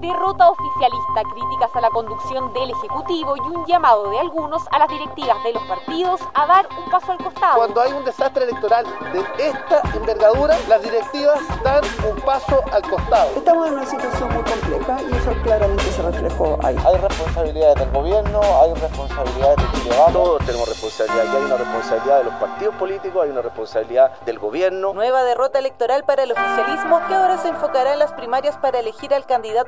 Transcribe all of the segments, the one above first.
Derrota oficialista, críticas a la conducción del Ejecutivo y un llamado de algunos a las directivas de los partidos a dar un paso al costado. Cuando hay un desastre electoral de esta envergadura, las directivas dan un paso al costado. Estamos en una situación muy compleja y eso claramente se reflejó ahí. Hay responsabilidades del gobierno, hay responsabilidades de Chile Todos tenemos responsabilidad y hay una responsabilidad de los partidos políticos, hay una responsabilidad del gobierno. Nueva derrota electoral para el oficialismo que ahora se enfocará en las primarias para elegir al candidato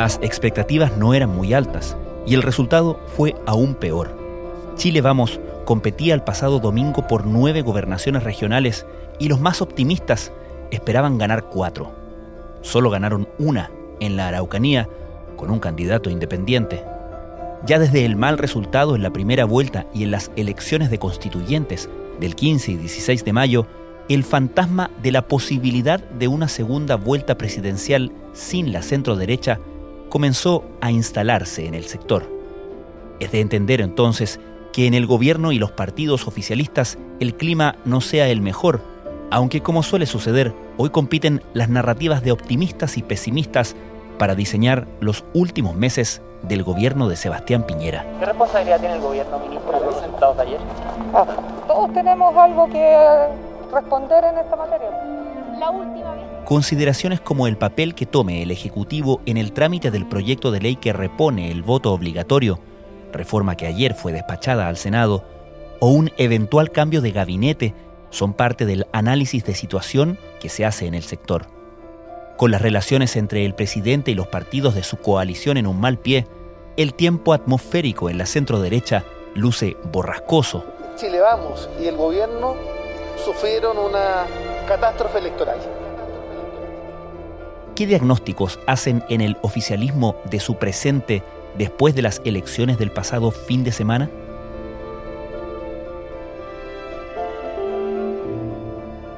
Las expectativas no eran muy altas y el resultado fue aún peor. Chile Vamos competía el pasado domingo por nueve gobernaciones regionales y los más optimistas esperaban ganar cuatro. Solo ganaron una en la Araucanía con un candidato independiente. Ya desde el mal resultado en la primera vuelta y en las elecciones de constituyentes del 15 y 16 de mayo, el fantasma de la posibilidad de una segunda vuelta presidencial sin la centro derecha comenzó a instalarse en el sector. Es de entender entonces que en el gobierno y los partidos oficialistas el clima no sea el mejor, aunque como suele suceder, hoy compiten las narrativas de optimistas y pesimistas para diseñar los últimos meses del gobierno de Sebastián Piñera. ¿Qué responsabilidad tiene el gobierno, ministro, por los resultados de ayer? Ah, todos tenemos algo que responder en esta materia. La última vez. Consideraciones como el papel que tome el Ejecutivo en el trámite del proyecto de ley que repone el voto obligatorio, reforma que ayer fue despachada al Senado, o un eventual cambio de gabinete son parte del análisis de situación que se hace en el sector. Con las relaciones entre el presidente y los partidos de su coalición en un mal pie, el tiempo atmosférico en la centro derecha luce borrascoso. Chile Vamos y el gobierno sufrieron una catástrofe electoral. ¿Qué diagnósticos hacen en el oficialismo de su presente después de las elecciones del pasado fin de semana?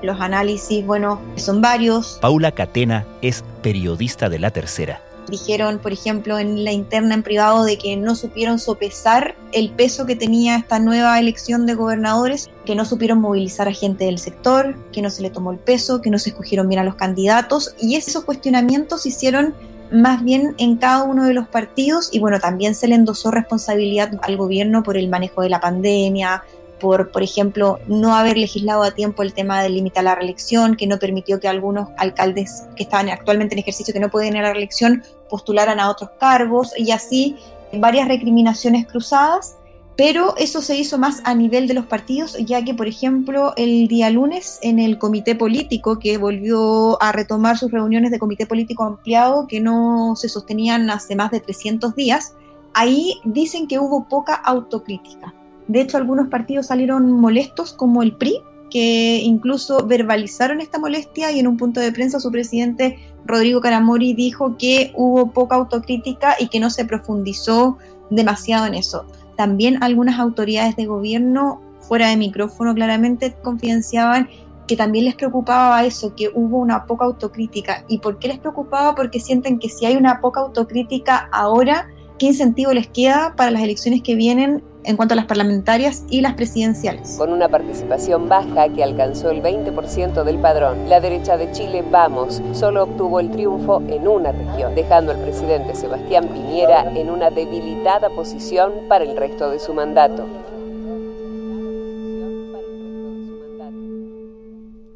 Los análisis, bueno, son varios. Paula Catena es periodista de La Tercera. Dijeron, por ejemplo, en la interna en privado de que no supieron sopesar el peso que tenía esta nueva elección de gobernadores, que no supieron movilizar a gente del sector, que no se le tomó el peso, que no se escogieron bien a los candidatos. Y esos cuestionamientos se hicieron más bien en cada uno de los partidos. Y bueno, también se le endosó responsabilidad al gobierno por el manejo de la pandemia, por, por ejemplo, no haber legislado a tiempo el tema del límite a la reelección, que no permitió que algunos alcaldes que estaban actualmente en ejercicio, que no pueden ir a la reelección, postularan a otros cargos y así varias recriminaciones cruzadas. Pero eso se hizo más a nivel de los partidos, ya que, por ejemplo, el día lunes en el comité político, que volvió a retomar sus reuniones de comité político ampliado, que no se sostenían hace más de 300 días, ahí dicen que hubo poca autocrítica. De hecho, algunos partidos salieron molestos, como el PRI, que incluso verbalizaron esta molestia y en un punto de prensa su presidente Rodrigo Caramori dijo que hubo poca autocrítica y que no se profundizó demasiado en eso. También algunas autoridades de gobierno, fuera de micrófono claramente, confidenciaban que también les preocupaba eso, que hubo una poca autocrítica. ¿Y por qué les preocupaba? Porque sienten que si hay una poca autocrítica ahora, ¿qué incentivo les queda para las elecciones que vienen en cuanto a las parlamentarias y las presidenciales. Con una participación baja que alcanzó el 20% del padrón, la derecha de Chile Vamos solo obtuvo el triunfo en una región, dejando al presidente Sebastián Piñera en una debilitada posición para el resto de su mandato.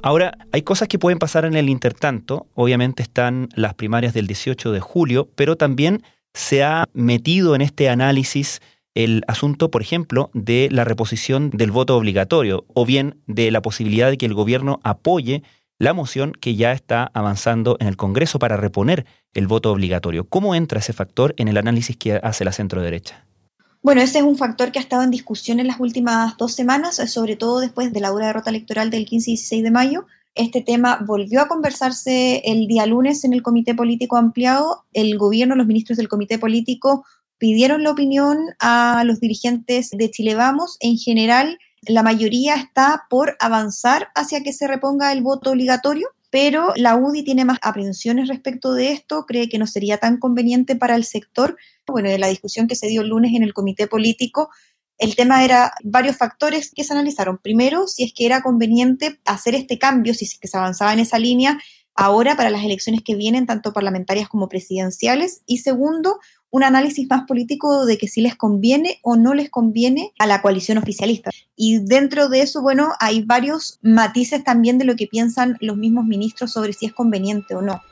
Ahora, hay cosas que pueden pasar en el intertanto. Obviamente están las primarias del 18 de julio, pero también se ha metido en este análisis el asunto, por ejemplo, de la reposición del voto obligatorio o bien de la posibilidad de que el gobierno apoye la moción que ya está avanzando en el Congreso para reponer el voto obligatorio. ¿Cómo entra ese factor en el análisis que hace la centro derecha? Bueno, ese es un factor que ha estado en discusión en las últimas dos semanas, sobre todo después de la dura derrota electoral del 15 y 16 de mayo. Este tema volvió a conversarse el día lunes en el Comité Político Ampliado. El gobierno, los ministros del Comité Político pidieron la opinión a los dirigentes de Chile Vamos. En general, la mayoría está por avanzar hacia que se reponga el voto obligatorio, pero la UDI tiene más aprensiones respecto de esto, cree que no sería tan conveniente para el sector. Bueno, de la discusión que se dio el lunes en el comité político, el tema era varios factores que se analizaron. Primero, si es que era conveniente hacer este cambio, si es que se avanzaba en esa línea ahora para las elecciones que vienen, tanto parlamentarias como presidenciales. Y segundo, un análisis más político de que si les conviene o no les conviene a la coalición oficialista. Y dentro de eso, bueno, hay varios matices también de lo que piensan los mismos ministros sobre si es conveniente o no.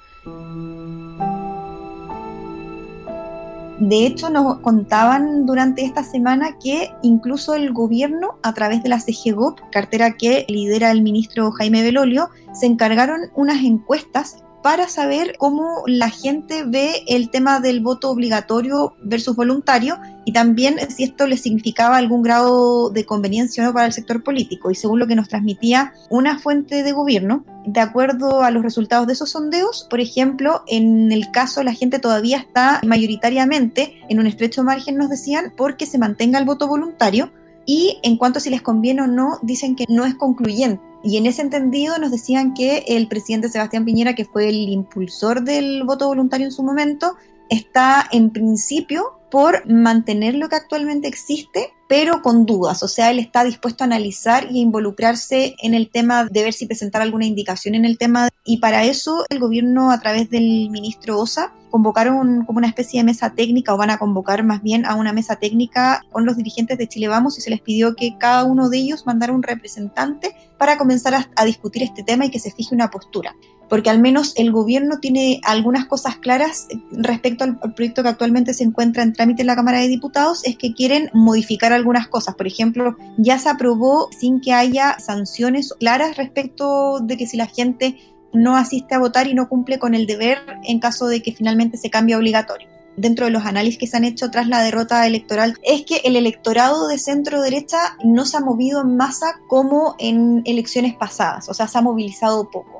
De hecho, nos contaban durante esta semana que incluso el gobierno, a través de la CGGOP, cartera que lidera el ministro Jaime Belolio, se encargaron unas encuestas para saber cómo la gente ve el tema del voto obligatorio versus voluntario y también si esto le significaba algún grado de conveniencia o no para el sector político. Y según lo que nos transmitía una fuente de gobierno, de acuerdo a los resultados de esos sondeos, por ejemplo, en el caso la gente todavía está mayoritariamente en un estrecho margen, nos decían, porque se mantenga el voto voluntario. Y en cuanto a si les conviene o no, dicen que no es concluyente y en ese entendido nos decían que el presidente Sebastián Piñera, que fue el impulsor del voto voluntario en su momento, está en principio por mantener lo que actualmente existe, pero con dudas. O sea, él está dispuesto a analizar y involucrarse en el tema de ver si presentar alguna indicación en el tema. Y para eso el gobierno, a través del ministro Osa, convocaron como una especie de mesa técnica o van a convocar más bien a una mesa técnica con los dirigentes de Chile Vamos y se les pidió que cada uno de ellos mandara un representante para comenzar a, discutir este tema y que se fije una postura porque al menos el gobierno tiene algunas cosas claras respecto al, proyecto que actualmente se encuentra en trámite en la Cámara de Diputados, es que quieren modificar algunas cosas. Por ejemplo, ya se aprobó sin que haya sanciones claras respecto de que si la gente no asiste a votar y no cumple con el deber en caso de que finalmente se cambie obligatorio. Dentro de los análisis que se han hecho tras la derrota electoral, es que el electorado de centro derecha no se ha movido en masa como en elecciones pasadas, o sea, se ha movilizado poco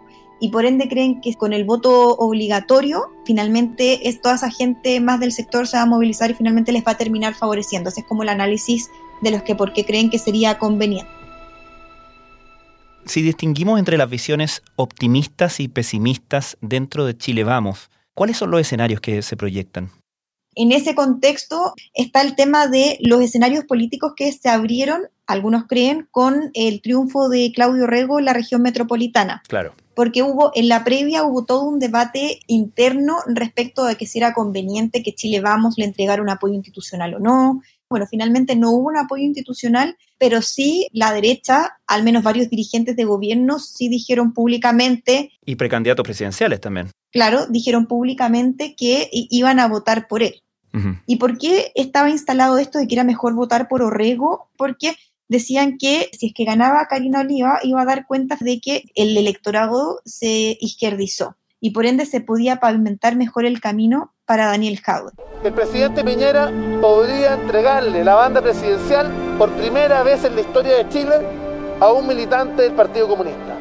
y por ende creen que con el voto obligatorio finalmente es toda esa gente más del sector se va a movilizar y finalmente les va a terminar favoreciendo. Ese es como el análisis de los que por qué creen que sería conveniente si distinguimos entre las visiones optimistas y pesimistas dentro de Chile Vamos, ¿cuáles son los escenarios que se proyectan? En ese contexto está el tema de los escenarios políticos que se abrieron, algunos creen, con el triunfo de Claudio Rego en la región metropolitana. Claro. Porque hubo, en la previa hubo todo un debate interno respecto de que si era conveniente que Chile Vamos le entregara un apoyo institucional o no, bueno, finalmente no hubo un apoyo institucional, pero sí la derecha, al menos varios dirigentes de gobierno, sí dijeron públicamente. Y precandidatos presidenciales también. Claro, dijeron públicamente que iban a votar por él. ¿Y por qué estaba instalado esto de que era mejor votar por Orrego? Porque decían que si es que ganaba Karina Oliva iba a dar cuenta de que el electorado se izquierdizó y por ende se podía pavimentar mejor el camino para Daniel Jaude. El presidente Piñera podría entregarle la banda presidencial por primera vez en la historia de Chile a un militante del Partido Comunista.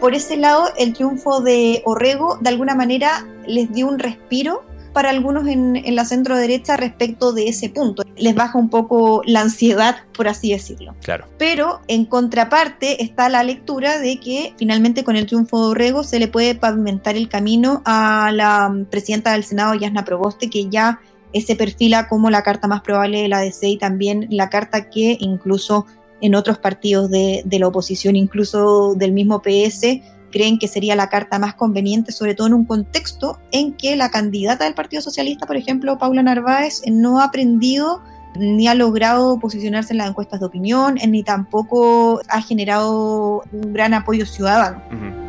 Por ese lado, el triunfo de Orrego de alguna manera les dio un respiro para algunos en, en, la centro derecha respecto de ese punto. Les baja un poco la ansiedad, por así decirlo. Claro. Pero en contraparte está la lectura de que finalmente con el triunfo de Orrego se le puede pavimentar el camino a la presidenta del Senado, Yasna Proboste, que ya se perfila como la carta más probable de la DC y también la carta que incluso en otros partidos de, de la oposición, incluso del mismo PS, creen que sería la carta más conveniente, sobre todo en un contexto en que la candidata del Partido Socialista, por ejemplo, Paula Narváez, no ha aprendido ni ha logrado posicionarse en las encuestas de opinión, ni tampoco ha generado un gran apoyo ciudadano.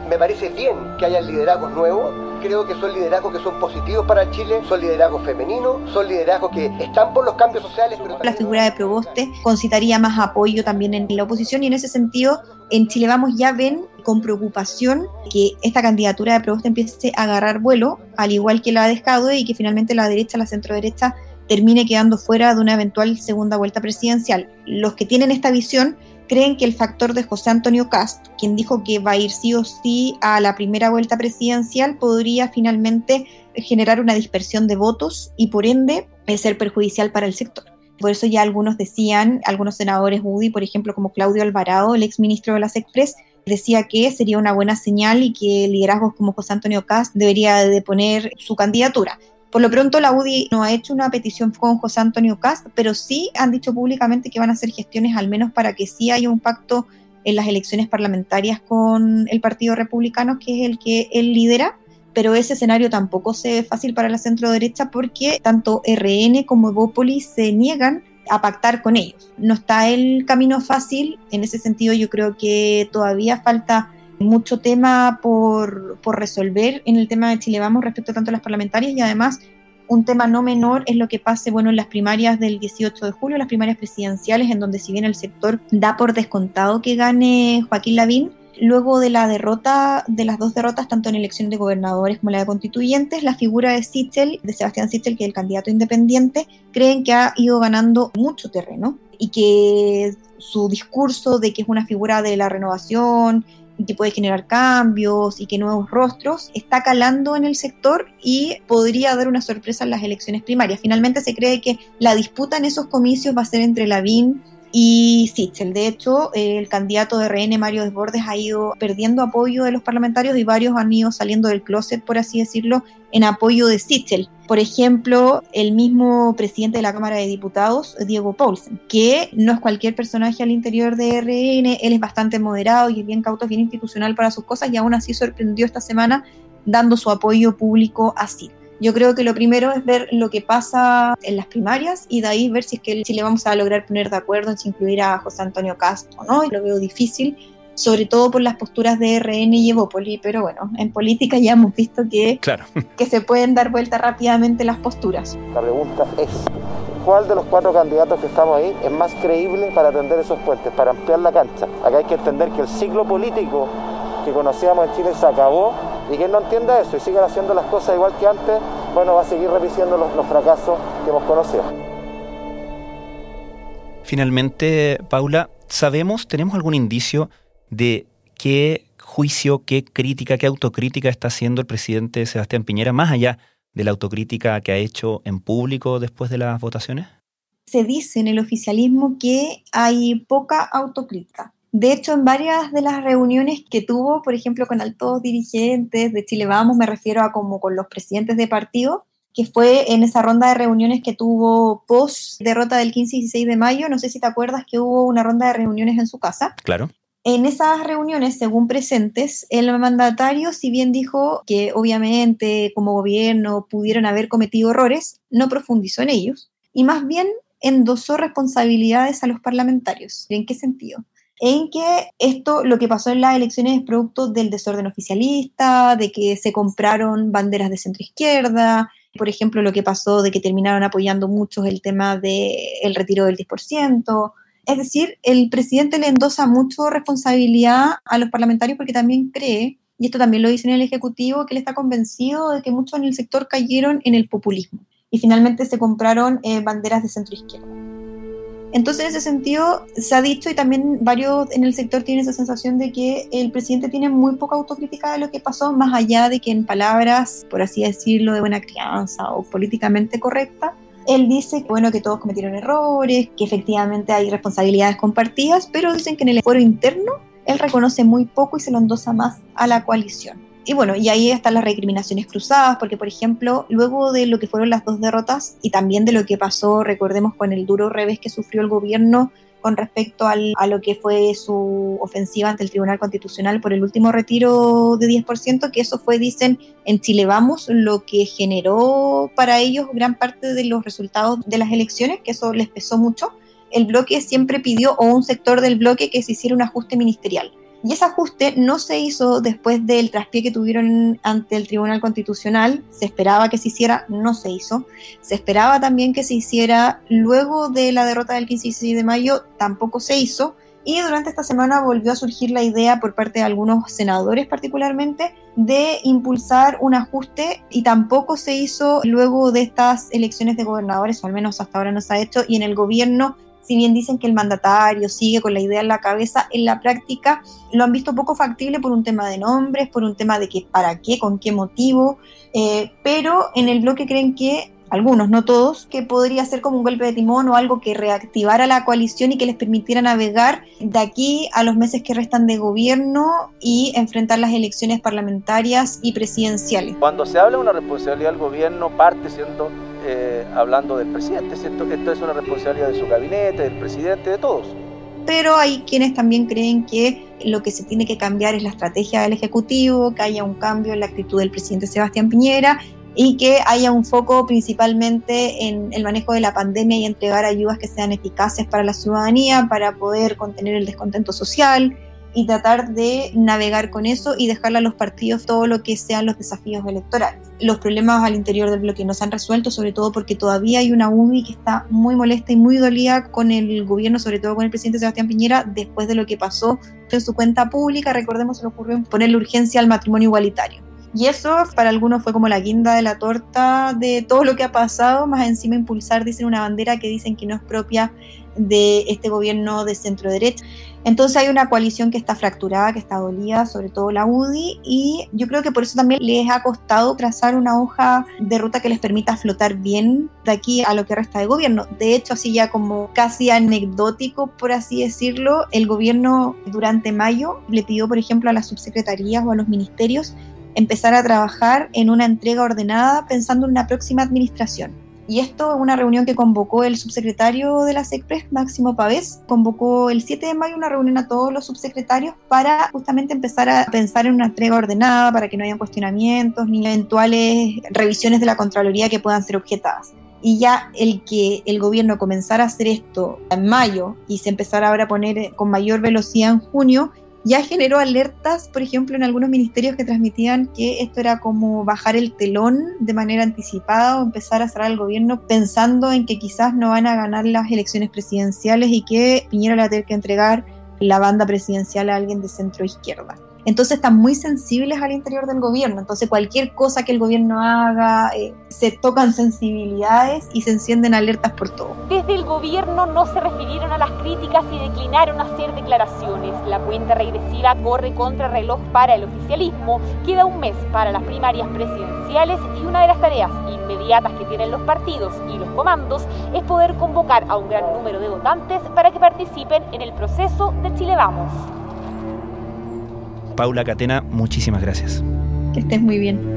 Me parece bien que haya liderazgos nuevos, creo que son liderazgos que son positivos para Chile, son liderazgos femeninos, son liderazgos que están por los cambios sociales. Pero La figura de Proboste concitaría más apoyo también en la oposición y en ese sentido en Chile Vamos ya ven con preocupación que esta candidatura de Proboste empiece a agarrar vuelo, al igual que la ha dejado y que finalmente la derecha, la centro derecha termine quedando fuera de una eventual segunda vuelta presidencial. Los que tienen esta visión creen que el factor de José Antonio Cast, quien dijo que va a ir sí o sí a la primera vuelta presidencial, podría finalmente generar una dispersión de votos y por ende ser perjudicial para el sector. Por eso ya algunos decían, algunos senadores UDI, por ejemplo, como Claudio Alvarado, el exministro de las Express, decía que sería una buena señal y que liderazgos como José Antonio Cast debería deponer su candidatura. Por lo pronto la UDI no ha hecho una petición con José Antonio Cast, pero sí han dicho públicamente que van a hacer gestiones al menos para que sí haya un pacto en las elecciones parlamentarias con el Partido Republicano, que es el que él lidera, pero ese escenario tampoco se ve fácil para la centro derecha porque tanto RN como Evópolis se niegan a pactar con ellos. No está el camino fácil, en ese sentido yo creo que todavía falta mucho tema por, por resolver en el tema de Chile Vamos respecto tanto a las parlamentarias y además un tema no menor es lo que pase bueno, en las primarias del 18 de julio, las primarias presidenciales, en donde si bien el sector da por descontado que gane Joaquín Lavín, luego de la derrota, de las dos derrotas, tanto en elección de gobernadores como la de constituyentes, la figura de Sichel, de Sebastián Sichel, que es el candidato independiente, creen que ha ido ganando mucho terreno y que su discurso de que es una figura de la renovación, y que puede generar cambios y que nuevos rostros, está calando en el sector y podría dar una sorpresa en las elecciones primarias. Finalmente se cree que la disputa en esos comicios va a ser entre Lavín y Sichel. De hecho, el candidato de RN, Mario Desbordes, ha ido perdiendo apoyo de los parlamentarios y varios han ido saliendo del closet, por así decirlo, en apoyo de Sichel. Por ejemplo, el mismo presidente de la Cámara de Diputados, Diego Paulsen, que no es cualquier personaje al interior de RN, él es bastante moderado y es bien cauto, bien institucional para sus cosas y aún así sorprendió esta semana dando su apoyo público a Sichel. Yo creo que lo primero es ver lo que pasa en las primarias y de ahí ver si es que le vamos a lograr poner de acuerdo en si incluir a José Antonio Castro o no. Lo veo difícil, sobre todo por las posturas de RN y Evópoli, pero bueno, en política ya hemos visto que, claro. que se pueden dar vuelta rápidamente las posturas. La pregunta es, ¿cuál de los cuatro candidatos que estamos ahí es más creíble para atender esos puentes, para ampliar la cancha? Acá hay que entender que el ciclo político que conocíamos en Chile se acabó y quien no entienda eso y siga haciendo las cosas igual que antes, bueno, va a seguir repitiendo los, los fracasos que hemos conocido. Finalmente, Paula, ¿sabemos, tenemos algún indicio de qué juicio, qué crítica, qué autocrítica está haciendo el presidente Sebastián Piñera, más allá de la autocrítica que ha hecho en público después de las votaciones? Se dice en el oficialismo que hay poca autocrítica. De hecho, en varias de las reuniones que tuvo, por ejemplo, con altos dirigentes de Chile Vamos, me refiero a como con los presidentes de partido, que fue en esa ronda de reuniones que tuvo post derrota del 15 y 16 de mayo, no sé si te acuerdas que hubo una ronda de reuniones en su casa. Claro. En esas reuniones, según presentes, el mandatario, si bien dijo que obviamente como gobierno pudieron haber cometido errores, no profundizó en ellos y más bien endosó responsabilidades a los parlamentarios. ¿En qué sentido? En que esto, lo que pasó en las elecciones es producto del desorden oficialista, de que se compraron banderas de centro izquierda, por ejemplo, lo que pasó de que terminaron apoyando muchos el tema del retiro del 10%. Es decir, el presidente le endosa mucho responsabilidad a los parlamentarios porque también cree, y esto también lo dice en el Ejecutivo, que él está convencido de que muchos en el sector cayeron en el populismo y finalmente se compraron eh, banderas de centro izquierda. Entonces, en ese sentido, se ha dicho y también varios en el sector tienen esa sensación de que el presidente tiene muy poca autocrítica de lo que pasó, más allá de que en palabras, por así decirlo, de buena crianza o políticamente correcta, él dice bueno, que todos cometieron errores, que efectivamente hay responsabilidades compartidas, pero dicen que en el foro interno él reconoce muy poco y se lo endosa más a la coalición y bueno, y ahí están las recriminaciones cruzadas, porque por ejemplo, luego de lo que fueron las dos derrotas y también de lo que pasó, recordemos, con el duro revés que sufrió el gobierno con respecto al, a lo que fue su ofensiva ante el Tribunal Constitucional por el último retiro de 10%, que eso fue, dicen, en Chile Vamos, lo que generó para ellos gran parte de los resultados de las elecciones, que eso les pesó mucho. El bloque siempre pidió, o un sector del bloque, que se hiciera un ajuste ministerial y ese ajuste no se hizo después del traspié que tuvieron ante el Tribunal Constitucional. Se esperaba que se hiciera, no se hizo. Se esperaba también que se hiciera luego de la derrota del 15 y 16 de mayo, tampoco se hizo. Y durante esta semana volvió a surgir la idea por parte de algunos senadores particularmente de impulsar un ajuste y tampoco se hizo luego de estas elecciones de gobernadores, o al menos hasta ahora no se ha hecho, y en el gobierno si bien dicen que el mandatario sigue con la idea en la cabeza, en la práctica lo han visto poco factible por un tema de nombres, por un tema de que para qué, con qué motivo, eh, pero en el bloque creen que algunos, no todos, que podría ser como un golpe de timón o algo que reactivara la coalición y que les permitiera navegar de aquí a los meses que restan de gobierno y enfrentar las elecciones parlamentarias y presidenciales. Cuando se habla de una responsabilidad del gobierno, parte siendo eh, hablando del presidente, ¿cierto? que esto es una responsabilidad de su gabinete, del presidente, de todos. Pero hay quienes también creen que lo que se tiene que cambiar es la estrategia del Ejecutivo, que haya un cambio en la actitud del presidente Sebastián Piñera y que haya un foco principalmente en el manejo de la pandemia y entregar ayudas que sean eficaces para la ciudadanía, para poder contener el descontento social y tratar de navegar con eso y dejarle a los partidos todo lo que sean los desafíos electorales. Los problemas al interior del bloque no se han resuelto, sobre todo porque todavía hay una UBI que está muy molesta y muy dolida con el gobierno, sobre todo con el presidente Sebastián Piñera, después de lo que pasó en su cuenta pública. Recordemos, se le ocurrió ponerle urgencia al matrimonio igualitario. Y eso para algunos fue como la guinda de la torta de todo lo que ha pasado, más encima impulsar, dicen, una bandera que dicen que no es propia de este gobierno de centro derecha. Entonces hay una coalición que está fracturada, que está dolida, sobre todo la UDI, y yo creo que por eso también les ha costado trazar una hoja de ruta que les permita flotar bien de aquí a lo que resta de gobierno. De hecho, así ya como casi anecdótico, por así decirlo, el gobierno durante mayo le pidió, por ejemplo, a las subsecretarías o a los ministerios empezar a trabajar en una entrega ordenada pensando en una próxima administración. Y esto es una reunión que convocó el subsecretario de la SECPRES, Máximo Pavés, convocó el 7 de mayo una reunión a todos los subsecretarios para justamente empezar a pensar en una entrega ordenada, para que no haya cuestionamientos ni eventuales revisiones de la Contraloría que puedan ser objetadas. Y ya el que el gobierno comenzara a hacer esto en mayo y se empezara ahora a poner con mayor velocidad en junio, ya generó alertas, por ejemplo, en algunos ministerios que transmitían que esto era como bajar el telón de manera anticipada o empezar a cerrar el gobierno pensando en que quizás no van a ganar las elecciones presidenciales y que Piñera va a tener que entregar la banda presidencial a alguien de centro izquierda. Entonces están muy sensibles al interior del gobierno. Entonces cualquier cosa que el gobierno haga, eh, se tocan sensibilidades y se encienden alertas por todo. Desde el gobierno no se refirieron a las críticas y declinaron hacer declaraciones. La cuenta regresiva corre contra reloj para el oficialismo. Queda un mes para las primarias presidenciales y una de las tareas inmediatas que tienen los partidos y los comandos es poder convocar a un gran número de votantes para que participen en el proceso de Chile Vamos. Paula Catena, muchísimas gracias. Que estés muy bien.